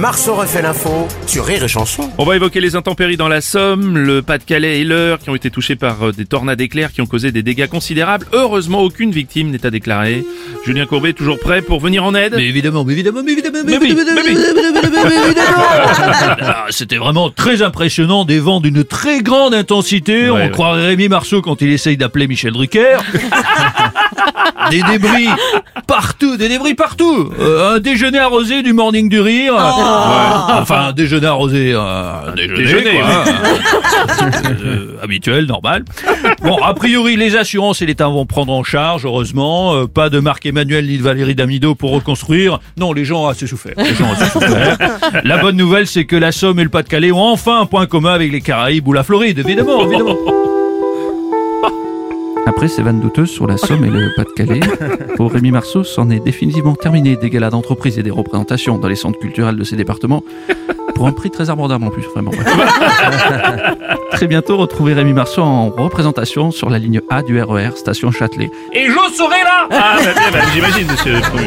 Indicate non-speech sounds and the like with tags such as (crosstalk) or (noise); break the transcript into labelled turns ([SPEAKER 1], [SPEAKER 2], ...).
[SPEAKER 1] Marceau refait l'info sur Rire et Chanson.
[SPEAKER 2] On va évoquer les intempéries dans la Somme, le Pas-de-Calais et l'Eure qui ont été touchés par euh, des tornades éclairs qui ont causé des dégâts considérables. Heureusement, aucune victime n'est à déclarer. Julien Courbet toujours prêt pour venir en aide?
[SPEAKER 3] Mais évidemment, mais évidemment, mais évidemment, mais évidemment,
[SPEAKER 2] mais oui.
[SPEAKER 3] mais évidemment, mais évidemment. (laughs) Ah, C'était vraiment très impressionnant, des vents d'une très grande intensité.
[SPEAKER 2] Ouais,
[SPEAKER 3] On
[SPEAKER 2] ouais.
[SPEAKER 3] croirait Rémi Marceau quand il essaye d'appeler Michel Drucker. (laughs) des débris partout, des débris partout. Euh, un déjeuner arrosé du Morning du Rire. Enfin, un déjeuner arrosé, euh, un déjeuner,
[SPEAKER 2] déjeuner,
[SPEAKER 3] quoi, hein. Euh, habituel, normal. Bon, a priori, les assurances et l'État vont prendre en charge, heureusement. Euh, pas de Marc Emmanuel ni de Valérie Damido pour reconstruire. Non, les gens ont assez souffert. Les gens ont assez souffert. La bonne nouvelle, c'est que la Somme et le Pas-de-Calais ont enfin un point commun avec les Caraïbes ou la Floride, évidemment, évidemment.
[SPEAKER 4] Après ces vannes douteuses sur la Somme et le Pas-de-Calais, (laughs) pour Rémi Marceau, c'en est définitivement terminé des galas d'entreprise et des représentations dans les centres culturels de ces départements, pour un prix très abordable en plus, vraiment. (laughs) très bientôt, retrouvez Rémi Marceau en représentation sur la ligne A du RER, station Châtelet.
[SPEAKER 3] Et je serai là
[SPEAKER 2] Ah, bah, bien, bah, j'imagine, monsieur le Premier.